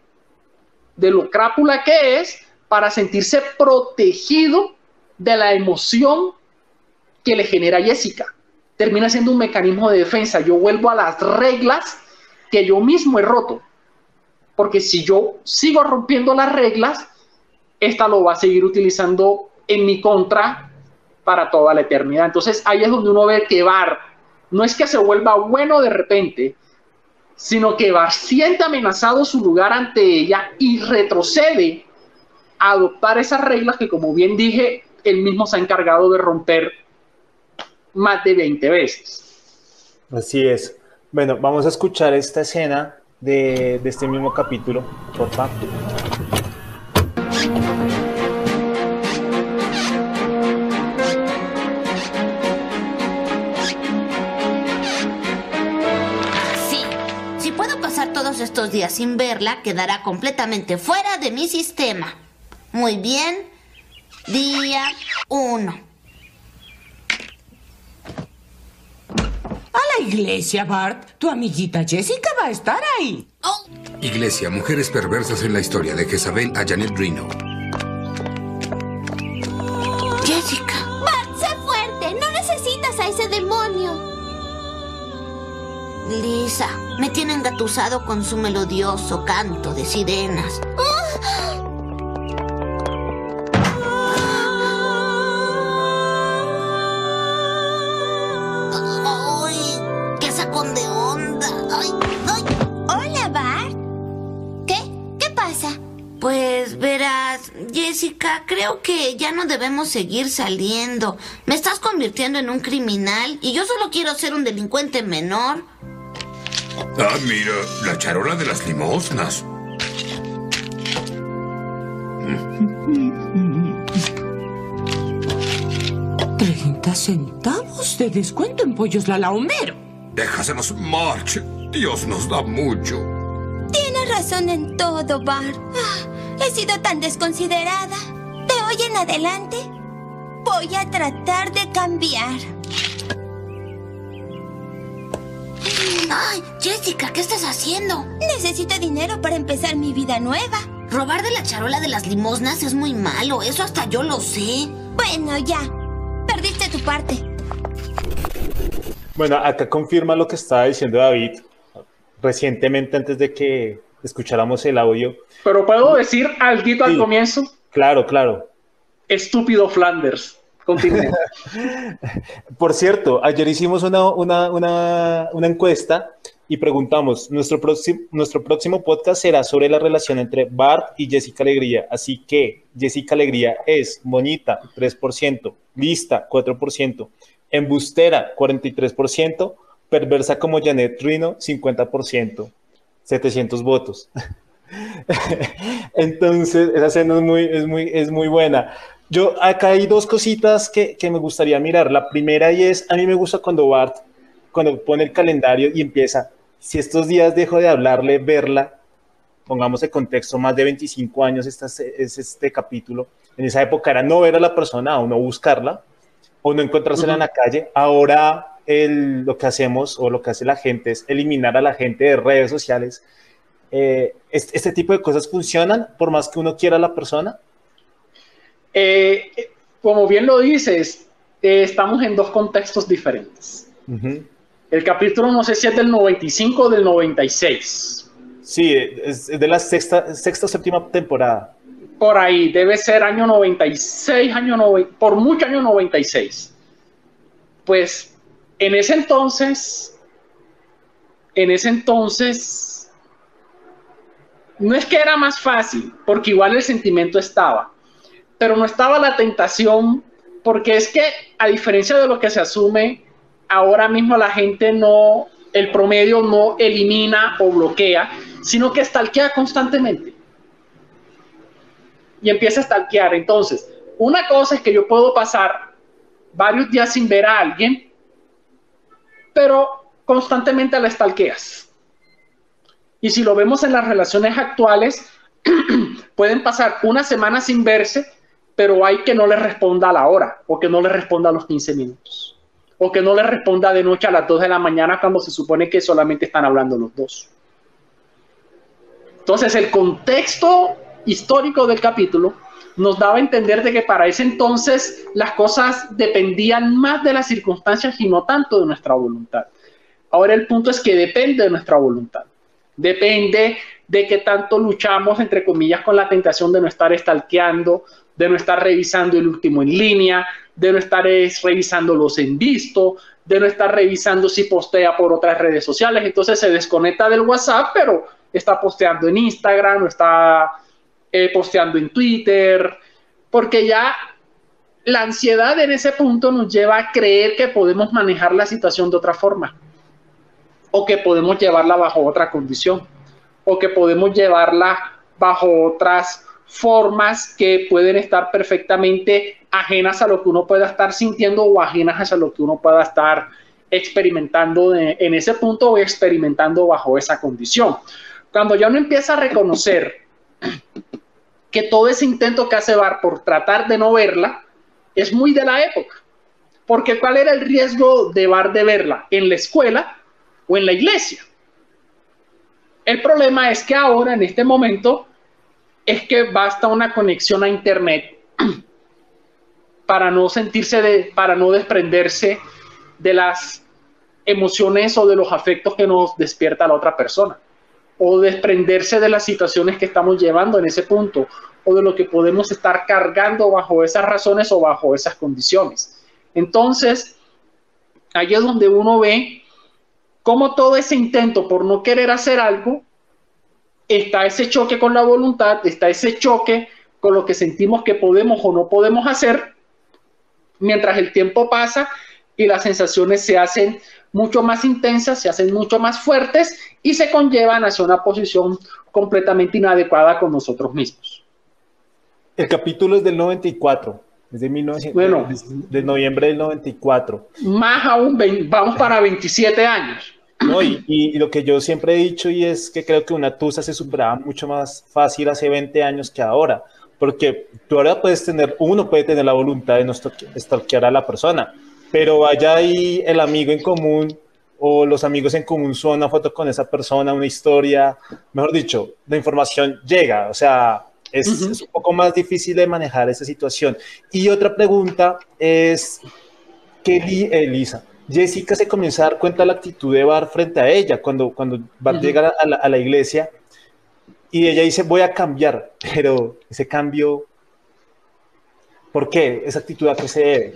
[SPEAKER 4] de lo crápula que es para sentirse protegido de la emoción que le genera Jessica. Termina siendo un mecanismo de defensa. Yo vuelvo a las reglas que yo mismo he roto. Porque si yo sigo rompiendo las reglas, esta lo va a seguir utilizando en mi contra para toda la eternidad. Entonces ahí es donde uno ve que Bar no es que se vuelva bueno de repente, sino que Bar siente amenazado su lugar ante ella y retrocede a adoptar esas reglas que, como bien dije, él mismo se ha encargado de romper más de 20 veces.
[SPEAKER 3] Así es. Bueno, vamos a escuchar esta escena de, de este mismo capítulo, por favor.
[SPEAKER 6] Días sin verla, quedará completamente fuera de mi sistema. Muy bien. Día 1.
[SPEAKER 11] la iglesia, Bart. Tu amiguita Jessica va a estar ahí.
[SPEAKER 12] Iglesia, mujeres perversas en la historia de Jezabel a Janet Reno.
[SPEAKER 6] Lisa, me tiene engatusado con su melodioso canto de sirenas. ¡Ay! ¡Qué sacón de onda! ¡Ay! ¡Ay!
[SPEAKER 7] Hola, Bart. ¿Qué? ¿Qué pasa?
[SPEAKER 6] Pues verás, Jessica, creo que ya no debemos seguir saliendo. Me estás convirtiendo en un criminal y yo solo quiero ser un delincuente menor.
[SPEAKER 12] Ah, mira, la charola de las limosnas.
[SPEAKER 11] 30 centavos de descuento en pollos Lala Homero.
[SPEAKER 12] Déjaselos, March. Dios nos da mucho.
[SPEAKER 7] Tienes razón en todo, Bart. Ah, he sido tan desconsiderada. De hoy en adelante, voy a tratar de cambiar.
[SPEAKER 6] Ay, Jessica, ¿qué estás haciendo?
[SPEAKER 7] Necesito dinero para empezar mi vida nueva.
[SPEAKER 6] Robar de la charola de las limosnas es muy malo, eso hasta yo lo sé.
[SPEAKER 7] Bueno, ya. Perdiste tu parte.
[SPEAKER 3] Bueno, acá confirma lo que estaba diciendo David recientemente antes de que escucháramos el audio.
[SPEAKER 4] Pero puedo decir algo al comienzo.
[SPEAKER 3] Claro, claro.
[SPEAKER 4] Estúpido Flanders. Continúe.
[SPEAKER 3] Por cierto, ayer hicimos una, una, una, encuesta y preguntamos, nuestro, próximo, nuestro próximo podcast será sobre la relación entre Bart y Jessica Alegría. Así que Jessica Alegría es bonita, 3%, lista, 4%, embustera, 43%, perversa como Janet Rino, 50%, 700 votos. Entonces, esa escena es muy, es muy, es muy buena. Yo, acá hay dos cositas que, que me gustaría mirar. La primera y es, a mí me gusta cuando Bart, cuando pone el calendario y empieza, si estos días dejo de hablarle, verla, pongamos el contexto, más de 25 años esta, es este capítulo, en esa época era no ver a la persona o no buscarla, o no encontrársela en la calle, ahora el, lo que hacemos o lo que hace la gente es eliminar a la gente de redes sociales. Eh, este, este, tipo de cosas funcionan por más que uno quiera a la persona.
[SPEAKER 4] Eh, como bien lo dices, eh, estamos en dos contextos diferentes. El capítulo no sé si es del 95 o del 96.
[SPEAKER 3] Sí, es de la sexta, sexta o séptima temporada.
[SPEAKER 4] Por ahí, debe ser año 96, año 90, por mucho año 96. Pues en ese entonces, en ese entonces, no es que era más fácil, porque igual el sentimiento estaba, pero no estaba la tentación, porque es que a diferencia de lo que se asume, ahora mismo la gente no, el promedio no elimina o bloquea, sino que stalkea constantemente. Y empieza a stalkear. Entonces, una cosa es que yo puedo pasar varios días sin ver a alguien, pero constantemente la stalkeas. Y si lo vemos en las relaciones actuales, pueden pasar una semana sin verse, pero hay que no le responda a la hora o que no le responda a los 15 minutos o que no le responda de noche a las 2 de la mañana cuando se supone que solamente están hablando los dos. Entonces, el contexto histórico del capítulo nos daba a entender de que para ese entonces las cosas dependían más de las circunstancias y no tanto de nuestra voluntad. Ahora el punto es que depende de nuestra voluntad. Depende de que tanto luchamos, entre comillas, con la tentación de no estar estalqueando, de no estar revisando el último en línea, de no estar revisando los en visto, de no estar revisando si postea por otras redes sociales. Entonces se desconecta del WhatsApp, pero está posteando en Instagram está eh, posteando en Twitter, porque ya la ansiedad en ese punto nos lleva a creer que podemos manejar la situación de otra forma, o que podemos llevarla bajo otra condición, o que podemos llevarla bajo otras formas que pueden estar perfectamente ajenas a lo que uno pueda estar sintiendo o ajenas a lo que uno pueda estar experimentando en ese punto o experimentando bajo esa condición. Cuando ya uno empieza a reconocer que todo ese intento que hace Bar por tratar de no verla es muy de la época. Porque ¿cuál era el riesgo de Bar de verla? ¿En la escuela o en la iglesia? El problema es que ahora, en este momento, es que basta una conexión a Internet para no sentirse de, para no desprenderse de las emociones o de los afectos que nos despierta la otra persona, o desprenderse de las situaciones que estamos llevando en ese punto, o de lo que podemos estar cargando bajo esas razones o bajo esas condiciones. Entonces, ahí es donde uno ve cómo todo ese intento por no querer hacer algo, está ese choque con la voluntad, está ese choque con lo que sentimos que podemos o no podemos hacer, mientras el tiempo pasa y las sensaciones se hacen mucho más intensas, se hacen mucho más fuertes y se conllevan hacia una posición completamente inadecuada con nosotros mismos.
[SPEAKER 3] El capítulo es del 94, es de, 1900, bueno, de, noviembre del 94.
[SPEAKER 4] Más aún, vamos para 27 años.
[SPEAKER 3] No, y, y, lo que yo siempre he dicho y es que creo que una tusa se superaba mucho más fácil hace 20 años que ahora, porque tú ahora puedes tener, uno puede tener la voluntad de no stalkear a la persona, pero vaya ahí el amigo en común o los amigos en común son una foto con esa persona, una historia, mejor dicho, la información llega, o sea, es, es, un poco más difícil de manejar esa situación. Y otra pregunta es, ¿qué Elisa? Jessica se comienza a dar cuenta de la actitud de Bar frente a ella cuando, cuando llega a la, a la, iglesia y ella dice voy a cambiar, pero ese cambio, ¿por qué? ¿Esa actitud a qué se debe?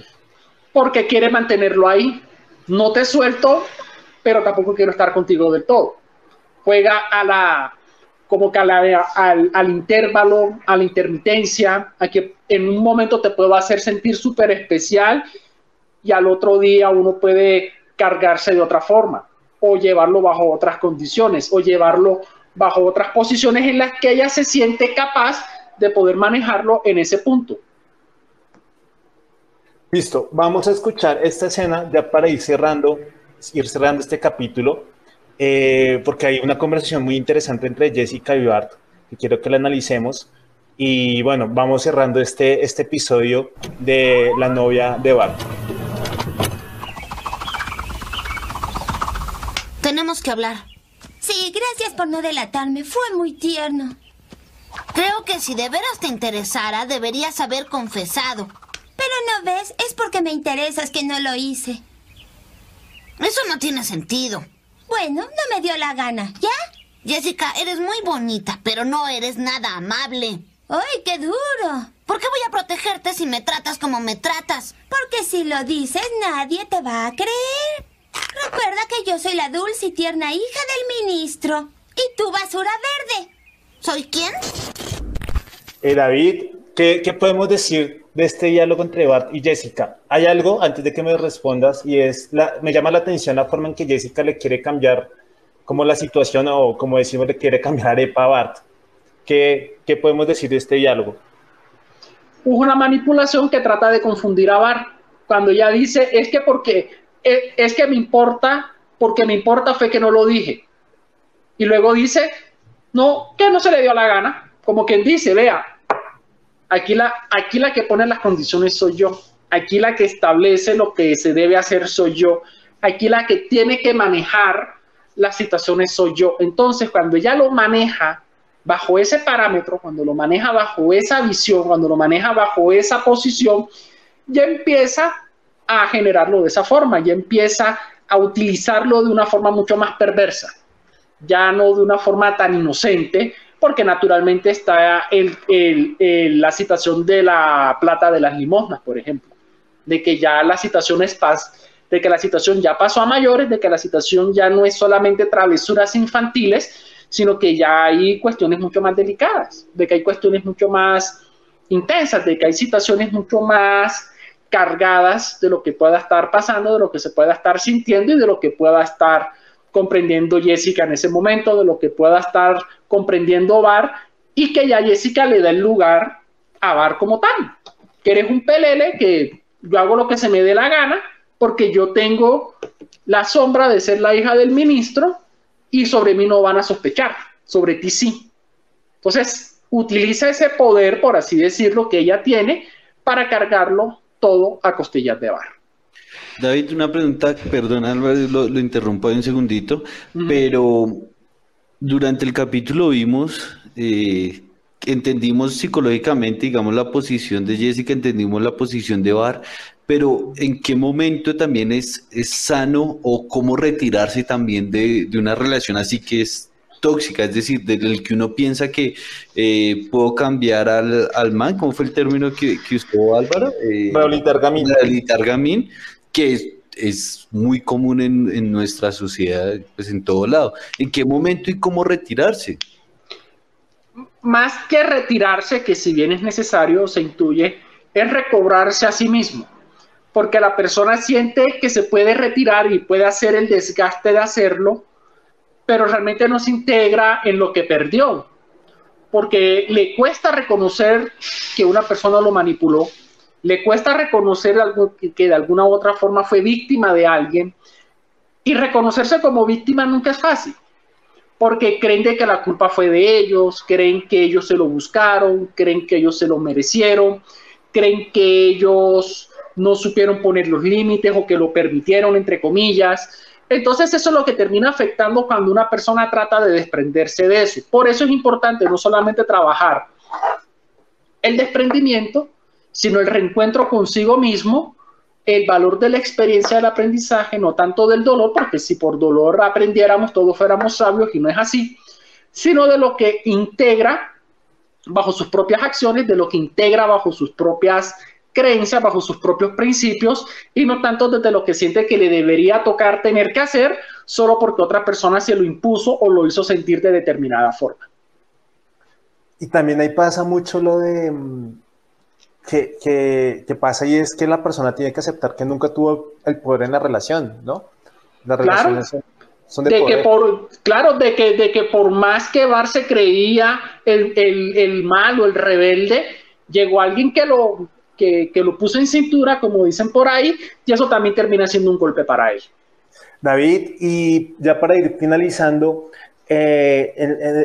[SPEAKER 4] Porque quiere mantenerlo ahí. No te suelto, pero tampoco quiero estar contigo del todo. Juega a la, como que a la, al, al, intervalo, a la intermitencia, a que en un momento te puedo hacer sentir súper especial y al otro día uno puede cargarse de otra forma o llevarlo bajo otras condiciones o llevarlo bajo otras posiciones en las que ella se siente capaz de poder manejarlo en ese punto.
[SPEAKER 3] Listo, vamos a escuchar esta escena ya para ir cerrando, ir cerrando este capítulo, eh, porque hay una conversación muy interesante entre Jessica y Bart, que quiero que la analicemos. Y bueno, vamos cerrando este, este episodio de la novia de Bart.
[SPEAKER 6] Tenemos que hablar.
[SPEAKER 7] Sí, gracias por no delatarme. Fue muy tierno.
[SPEAKER 6] Creo que si de veras te interesara, deberías haber confesado.
[SPEAKER 7] Pero no ves, es porque me interesas que no lo hice.
[SPEAKER 6] Eso no tiene sentido.
[SPEAKER 7] Bueno, no me dio la gana, ¿ya?
[SPEAKER 6] Jessica, eres muy bonita, pero no eres nada amable.
[SPEAKER 7] ¡Ay, qué duro!
[SPEAKER 6] ¿Por qué voy a protegerte si me tratas como me tratas?
[SPEAKER 7] Porque si lo dices, nadie te va a creer. Recuerda que yo soy la dulce y tierna hija del ministro. Y tú, basura verde.
[SPEAKER 6] ¿Soy quién?
[SPEAKER 3] Eh, David, ¿qué, ¿qué, podemos decir de este diálogo entre Bart y Jessica? Hay algo, antes de que me respondas, y es, la, me llama la atención la forma en que Jessica le quiere cambiar como la situación, o como decimos, le quiere cambiar arepa a Bart. ¿Qué, ¿Qué podemos decir de este diálogo?
[SPEAKER 4] Una manipulación que trata de confundir a Bart. Cuando ella dice, es que porque es que me importa, porque me importa fue que no lo dije. Y luego dice, no, que no se le dio la gana. Como quien dice, vea, aquí la, aquí la que pone las condiciones soy yo. Aquí la que establece lo que se debe hacer soy yo. Aquí la que tiene que manejar las situaciones soy yo. Entonces, cuando ella lo maneja bajo ese parámetro, cuando lo maneja bajo esa visión, cuando lo maneja bajo esa posición, ya empieza a generarlo de esa forma, ya empieza a utilizarlo de una forma mucho más perversa, ya no de una forma tan inocente, porque naturalmente está el, la situación de la plata de las limosnas, por ejemplo, de que ya la situación es paz, de que la situación ya pasó a mayores, de que la situación ya no es solamente travesuras infantiles, sino que ya hay cuestiones mucho más delicadas, de que hay cuestiones mucho más intensas, de que hay situaciones mucho más cargadas de lo que pueda estar pasando, de lo que se pueda estar sintiendo y de lo que pueda estar comprendiendo Jessica en ese momento, de lo que pueda estar comprendiendo Bar y que ya Jessica le da el lugar a Bar como tal, que eres un pelele, que yo hago lo que se me dé la gana porque yo tengo la sombra de ser la hija del ministro y sobre mí no van a sospechar, sobre ti sí. Entonces, utiliza ese poder, por así decirlo, que ella tiene para cargarlo todo a costillas de bar.
[SPEAKER 8] David, una pregunta, perdona, lo, lo interrumpo un segundito, pero durante el capítulo vimos, eh, entendimos psicológicamente, digamos, la posición de Jessica, entendimos la posición de Bar, pero ¿en qué momento también es, es sano o cómo retirarse también de, de una relación así que es tóxica, es decir, del que uno piensa que eh, puedo cambiar al, al, man, ¿cómo fue el término que, que usó Álvaro?
[SPEAKER 3] Eh, Rehabilitar
[SPEAKER 8] gamín. que es, es muy común en, en, nuestra sociedad, pues en todo lado. ¿En qué momento y cómo retirarse?
[SPEAKER 4] Más que retirarse, que si bien es necesario, se intuye, es recobrarse a sí mismo porque la persona siente que se puede retirar y puede hacer el desgaste de hacerlo, pero realmente no se integra en lo que perdió, porque le cuesta reconocer que una persona lo manipuló, le cuesta reconocer que de alguna u otra forma fue víctima de alguien, y reconocerse como víctima nunca es fácil, porque creen de que la culpa fue de ellos, creen que ellos se lo buscaron, creen que ellos se lo merecieron, creen que ellos no supieron poner los límites o que lo permitieron, entre comillas. Entonces eso es lo que termina afectando cuando una persona trata de desprenderse de eso. Por eso es importante no solamente trabajar el desprendimiento, sino el reencuentro consigo mismo, el valor de la experiencia del aprendizaje, no tanto del dolor, porque si por dolor aprendiéramos, todos fuéramos sabios y no es así, sino de lo que integra bajo sus propias acciones, de lo que integra bajo sus propias creencia bajo sus propios principios y no tanto desde lo que siente que le debería tocar tener que hacer solo porque otra persona se lo impuso o lo hizo sentir de determinada forma.
[SPEAKER 3] Y también ahí pasa mucho lo de mm, que, que, pasa y es que la persona tiene que aceptar que nunca tuvo el poder en la relación, ¿no? Las relaciones son de,
[SPEAKER 4] que por claro de que de que por más que Bar se creía el, el, el malo el rebelde llegó alguien que lo que, lo puso en cintura, como dicen por ahí, y eso también termina siendo un golpe para él.
[SPEAKER 3] David, y ya para ir finalizando, eh,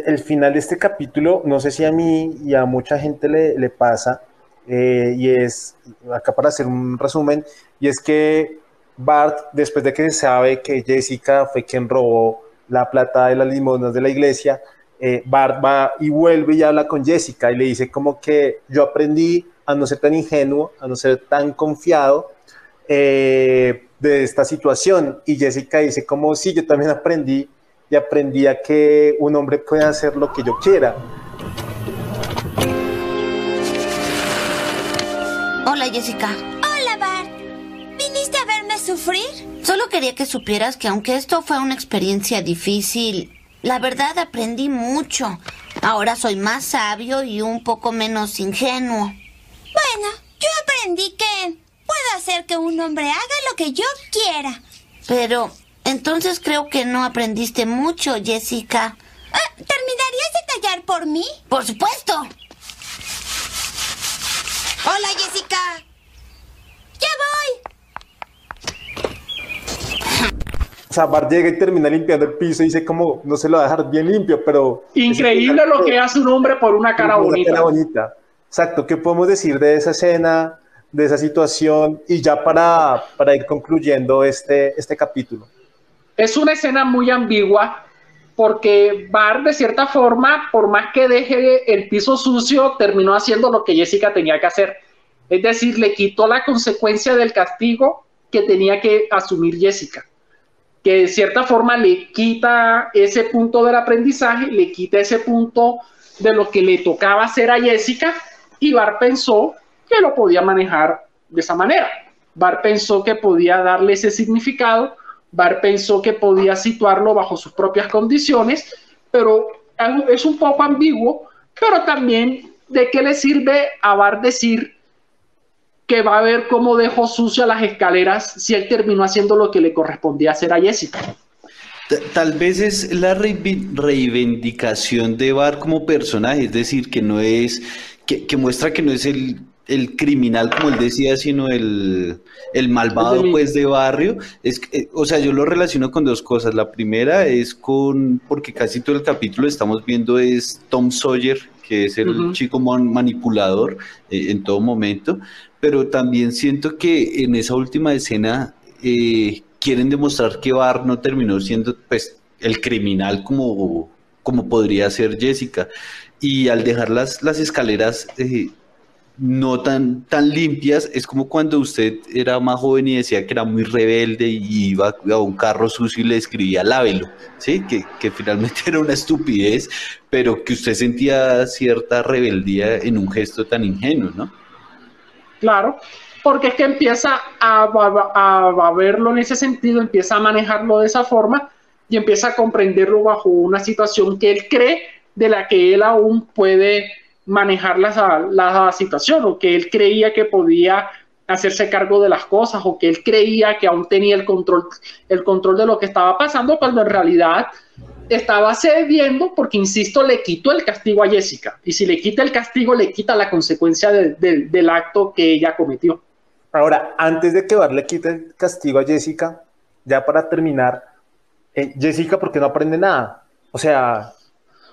[SPEAKER 3] el, final de este capítulo, no sé si a mí y a mucha gente le, pasa, eh, y es, acá para hacer un resumen, y es que Bart, después de que se sabe que Jessica fue quien robó la plata de las limonas de la iglesia, eh, Bart va y vuelve y habla con Jessica y le dice como que yo aprendí a no ser tan ingenuo, a no ser tan confiado eh, de esta situación. Y Jessica dice, como si yo también aprendí y aprendí a que un hombre puede hacer lo que yo quiera.
[SPEAKER 6] Hola Jessica.
[SPEAKER 7] Hola Bart. ¿Viniste a verme sufrir?
[SPEAKER 6] Solo quería que supieras que aunque esto fue una experiencia difícil, la verdad aprendí mucho. Ahora soy más sabio y un poco menos ingenuo.
[SPEAKER 7] Bueno, yo aprendí que puedo hacer que un hombre haga lo que yo quiera.
[SPEAKER 6] Pero entonces creo que no aprendiste mucho, Jessica.
[SPEAKER 7] Ah, ¿Terminarías de tallar por mí?
[SPEAKER 6] Por supuesto.
[SPEAKER 7] Hola, Jessica. Ya
[SPEAKER 3] voy. Sabar llega y termina limpiando el piso y dice como no se lo va a dejar bien limpio, pero...
[SPEAKER 4] Increíble lo que hace un hombre por una cara bonita. Una cara
[SPEAKER 3] bonita. Exacto, ¿qué podemos decir de esa escena, de esa situación y ya para, para ir concluyendo este, este capítulo?
[SPEAKER 4] Es una escena muy ambigua porque Bar de cierta forma, por más que deje el piso sucio, terminó haciendo lo que Jessica tenía que hacer. Es decir, le quitó la consecuencia del castigo que tenía que asumir Jessica. Que de cierta forma le quita ese punto del aprendizaje, le quita ese punto de lo que le tocaba hacer a Jessica y Bar pensó que lo podía manejar de esa manera. Bar pensó que podía darle ese significado, Bar pensó que podía situarlo bajo sus propias condiciones, pero es un poco ambiguo, pero también de qué le sirve a Bar decir que va a ver cómo dejó sucia las escaleras si él terminó haciendo lo que le correspondía hacer a Jessica.
[SPEAKER 8] Tal vez es la reivindicación de Bar como personaje, es decir, que no es que, muestra que no es el, criminal, como él decía, sino el, malvado pues de barrio. Es, eh, o sea, yo lo relaciono con dos cosas. La primera es con, porque casi todo el capítulo estamos viendo es Tom Sawyer, que es el chico manipulador eh, en todo momento, pero también siento que en esa última escena eh, quieren demostrar que Bar no terminó siendo pues el criminal como, como podría ser Jessica. Y al dejar las, las escaleras eh, no tan, tan limpias, es como cuando usted era más joven y decía que era muy rebelde y iba a un carro sucio y le escribía lávelo, ¿sí? Que, que finalmente era una estupidez, pero que usted sentía cierta rebeldía en un gesto tan ingenuo, ¿no?
[SPEAKER 4] Claro, porque es que empieza a, a, a, verlo en ese sentido, empieza a manejarlo de esa forma y empieza a comprenderlo bajo una situación que él cree de la que él aún puede manejar la, la situación o que él creía que podía hacerse cargo de las cosas o que él creía que aún tenía el control, el control de lo que estaba pasando, cuando en realidad estaba cediendo porque, insisto, le quitó el castigo a Jessica. Y si le quita el castigo, le quita la consecuencia del acto que ella cometió.
[SPEAKER 3] Ahora, antes de que Bar le quite el castigo a Jessica, ya para terminar, eh, Jessica, ¿por qué no aprende nada? O sea,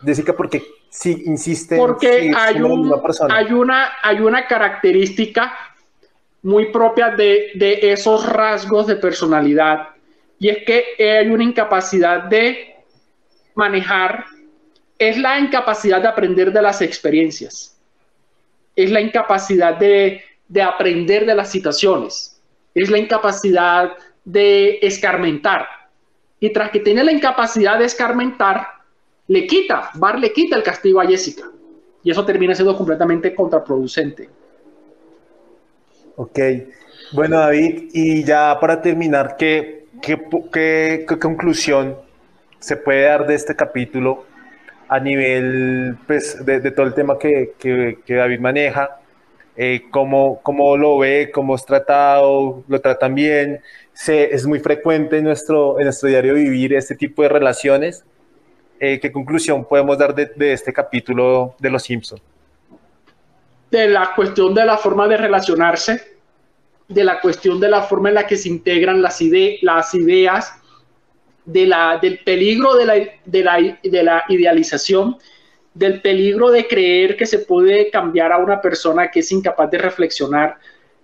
[SPEAKER 3] Jessica, ¿por qué sí, insiste
[SPEAKER 4] porque hay, hay, una, hay una característica muy propia de, de, esos rasgos de personalidad y es que hay una incapacidad de manejar, es la incapacidad de aprender de las experiencias, es la incapacidad de, de aprender de las situaciones, es la incapacidad de escarmentar. Y tras que tiene la incapacidad de escarmentar, le quita, Bar le quita el castigo a Jessica. Y eso termina siendo completamente contraproducente.
[SPEAKER 3] Ok. Bueno, David, y ya para terminar, ¿qué, qué, conclusión se puede dar de este capítulo a nivel pues, de, todo el tema que, que David maneja? Eh, ¿cómo, ¿cómo, lo ve? ¿Cómo es tratado? ¿Lo tratan bien? Se, es muy frecuente en nuestro, en nuestro diario vivir este tipo de relaciones. Eh, ¿qué conclusión podemos dar de, este capítulo de Los Simpson?
[SPEAKER 4] De la cuestión de la forma de relacionarse, de la cuestión de la forma en la que se integran las, ideas, del peligro de la, de, la, de la idealización, del peligro de creer que se puede cambiar a una persona que es incapaz de reflexionar,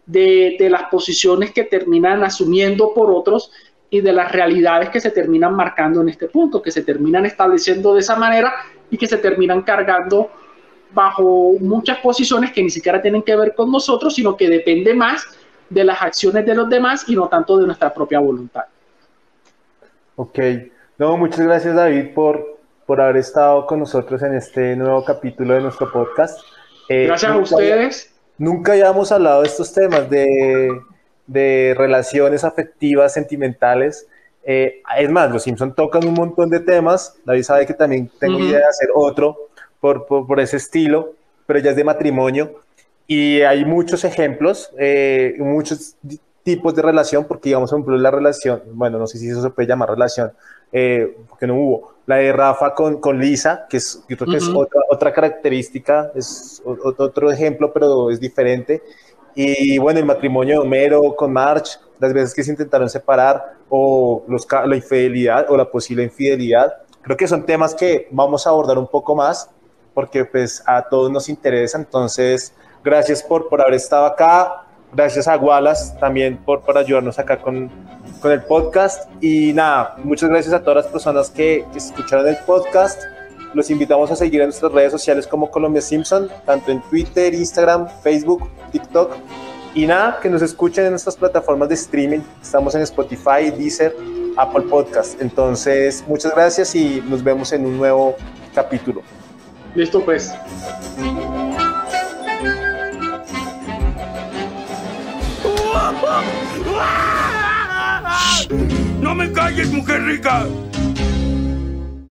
[SPEAKER 4] de, las posiciones que terminan asumiendo por otros y de las realidades que se terminan marcando en este punto, que se terminan estableciendo de esa manera y que se terminan cargando bajo muchas posiciones que ni siquiera tienen que ver con nosotros, sino que depende más de las acciones de los demás y no tanto de nuestra propia voluntad.
[SPEAKER 3] Ok, no, muchas gracias David por, por haber estado con nosotros en este nuevo capítulo de nuestro podcast.
[SPEAKER 4] Eh, gracias a ustedes.
[SPEAKER 3] nunca habíamos hablado de estos temas de de relaciones afectivas, sentimentales. Eh, es más, los Simpson tocan un montón de temas. David sabe que también tengo idea de hacer otro por, por, ese estilo, pero ya es de matrimonio. Y hay muchos ejemplos, eh, muchos tipos de relación, porque digamos, por ejemplo, la relación, bueno, no sé si eso se puede llamar relación, eh, porque no hubo. La de Rafa con, con Lisa, que es, yo creo que es otra, otra característica, es otro ejemplo, pero es diferente. Y bueno, el matrimonio de Homero con March, las veces que se intentaron separar, o los, la infidelidad o la posible infidelidad, creo que son temas que vamos a abordar un poco más, porque pues a todos nos interesa. Entonces, gracias por, por haber estado acá. Gracias a Wallace también por, por ayudarnos acá con, con el podcast. Y nada, muchas gracias a todas las personas que, que escucharon el podcast. Los invitamos a seguir en nuestras redes sociales como Colombia Simpson, tanto en Twitter, Instagram, Facebook, TikTok. Y nada, que nos escuchen en nuestras plataformas de streaming. Estamos en Spotify, Deezer, Apple Podcast. Entonces, muchas gracias y nos vemos en un nuevo capítulo.
[SPEAKER 4] Listo, pues.
[SPEAKER 10] ¡No me calles, mujer rica!